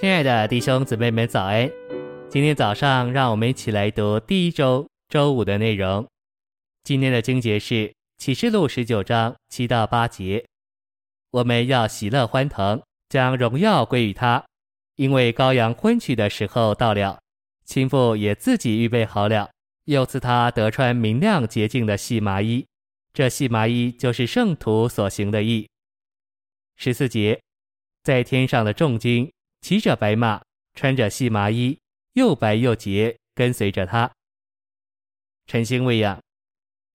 亲爱的弟兄姊妹们，早安！今天早上，让我们一起来读第一周周五的内容。今天的经节是启示录十九章七到八节。我们要喜乐欢腾，将荣耀归于他，因为羔羊婚娶的时候到了，新妇也自己预备好了，又赐他得穿明亮洁净的细麻衣。这细麻衣就是圣徒所行的义。十四节，在天上的众军。骑着白马，穿着细麻衣，又白又洁，跟随着他。晨星喂养，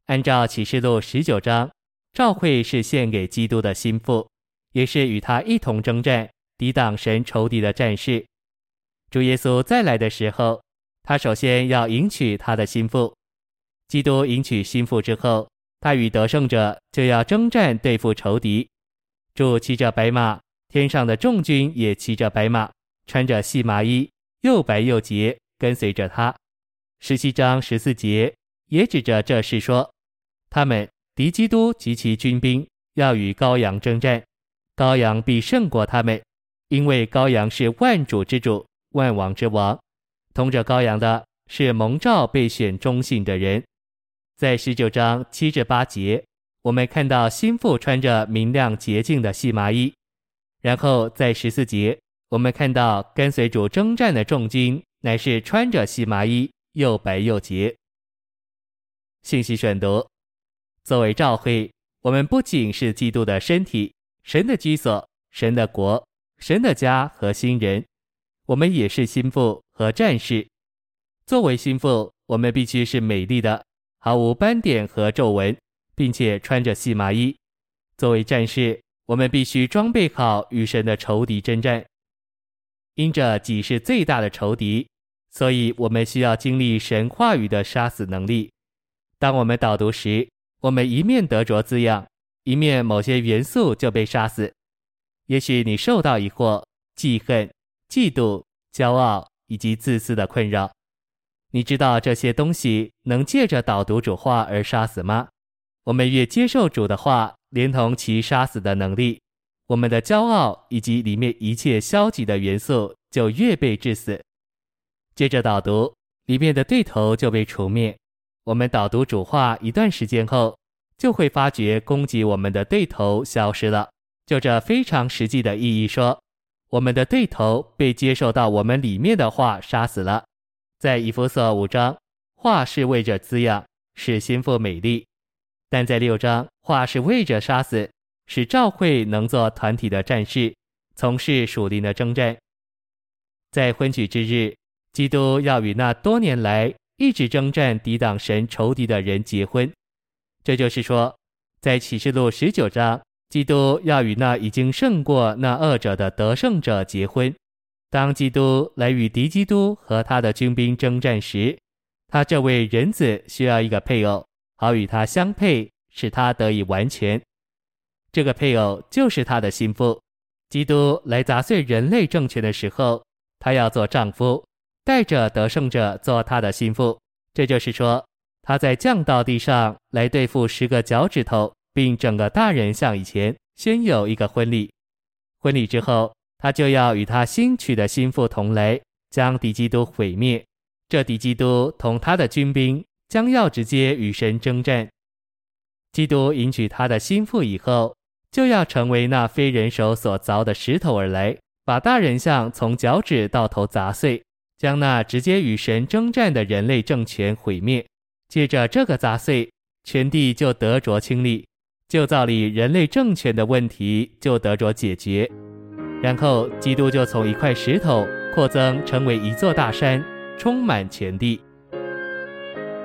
按照启示录十九章，教会是献给基督的心腹，也是与他一同征战、抵挡神仇敌的战士。主耶稣再来的时候，他首先要迎娶他的心腹。基督迎娶心腹之后，他与得胜者就要征战对付仇敌。主骑着白马。天上的众军也骑着白马，穿着细麻衣，又白又洁，跟随着他。十七章十四节也指着这事说：他们敌基督及其军兵要与羔羊争战，羔羊必胜过他们，因为羔羊是万主之主，万王之王。同着羔羊的是蒙召被选忠信的人。在十九章七至八节，我们看到心腹穿着明亮洁净的细麻衣。然后在十四节，我们看到跟随主征战的众军，乃是穿着细麻衣，又白又洁。信息选读：作为召会，我们不仅是基督的身体、神的居所、神的国、神的家和新人，我们也是心腹和战士。作为心腹，我们必须是美丽的，毫无斑点和皱纹，并且穿着细麻衣。作为战士，我们必须装备好与神的仇敌征战，因着己是最大的仇敌，所以我们需要经历神话语的杀死能力。当我们导读时，我们一面得着滋养，一面某些元素就被杀死。也许你受到疑惑、记恨、嫉妒、骄傲以及自私的困扰，你知道这些东西能借着导读主话而杀死吗？我们越接受主的话。连同其杀死的能力，我们的骄傲以及里面一切消极的元素就越被致死。接着导读，里面的对头就被除灭。我们导读主话一段时间后，就会发觉攻击我们的对头消失了。就这非常实际的意义说，我们的对头被接受到我们里面的话杀死了。在以弗所五章，话是为着滋养，使心腹美丽。但在六章，话是为着杀死，使赵会能做团体的战士，从事属灵的征战。在婚娶之日，基督要与那多年来一直征战抵挡神仇敌的人结婚。这就是说，在启示录十九章，基督要与那已经胜过那恶者的得胜者结婚。当基督来与敌基督和他的军兵征战时，他这位人子需要一个配偶。好与他相配，使他得以完全。这个配偶就是他的心腹。基督来砸碎人类政权的时候，他要做丈夫，带着得胜者做他的心腹。这就是说，他在降到地上来对付十个脚趾头，并整个大人像以前，先有一个婚礼。婚礼之后，他就要与他新娶的心腹同来，将敌基督毁灭。这敌基督同他的军兵。将要直接与神征战。基督迎娶他的心腹以后，就要成为那非人手所凿的石头而来，把大人像从脚趾到头砸碎，将那直接与神征战的人类政权毁灭。借着这个砸碎，全地就得着清理，旧造里人类政权的问题就得着解决。然后，基督就从一块石头扩增成为一座大山，充满全地。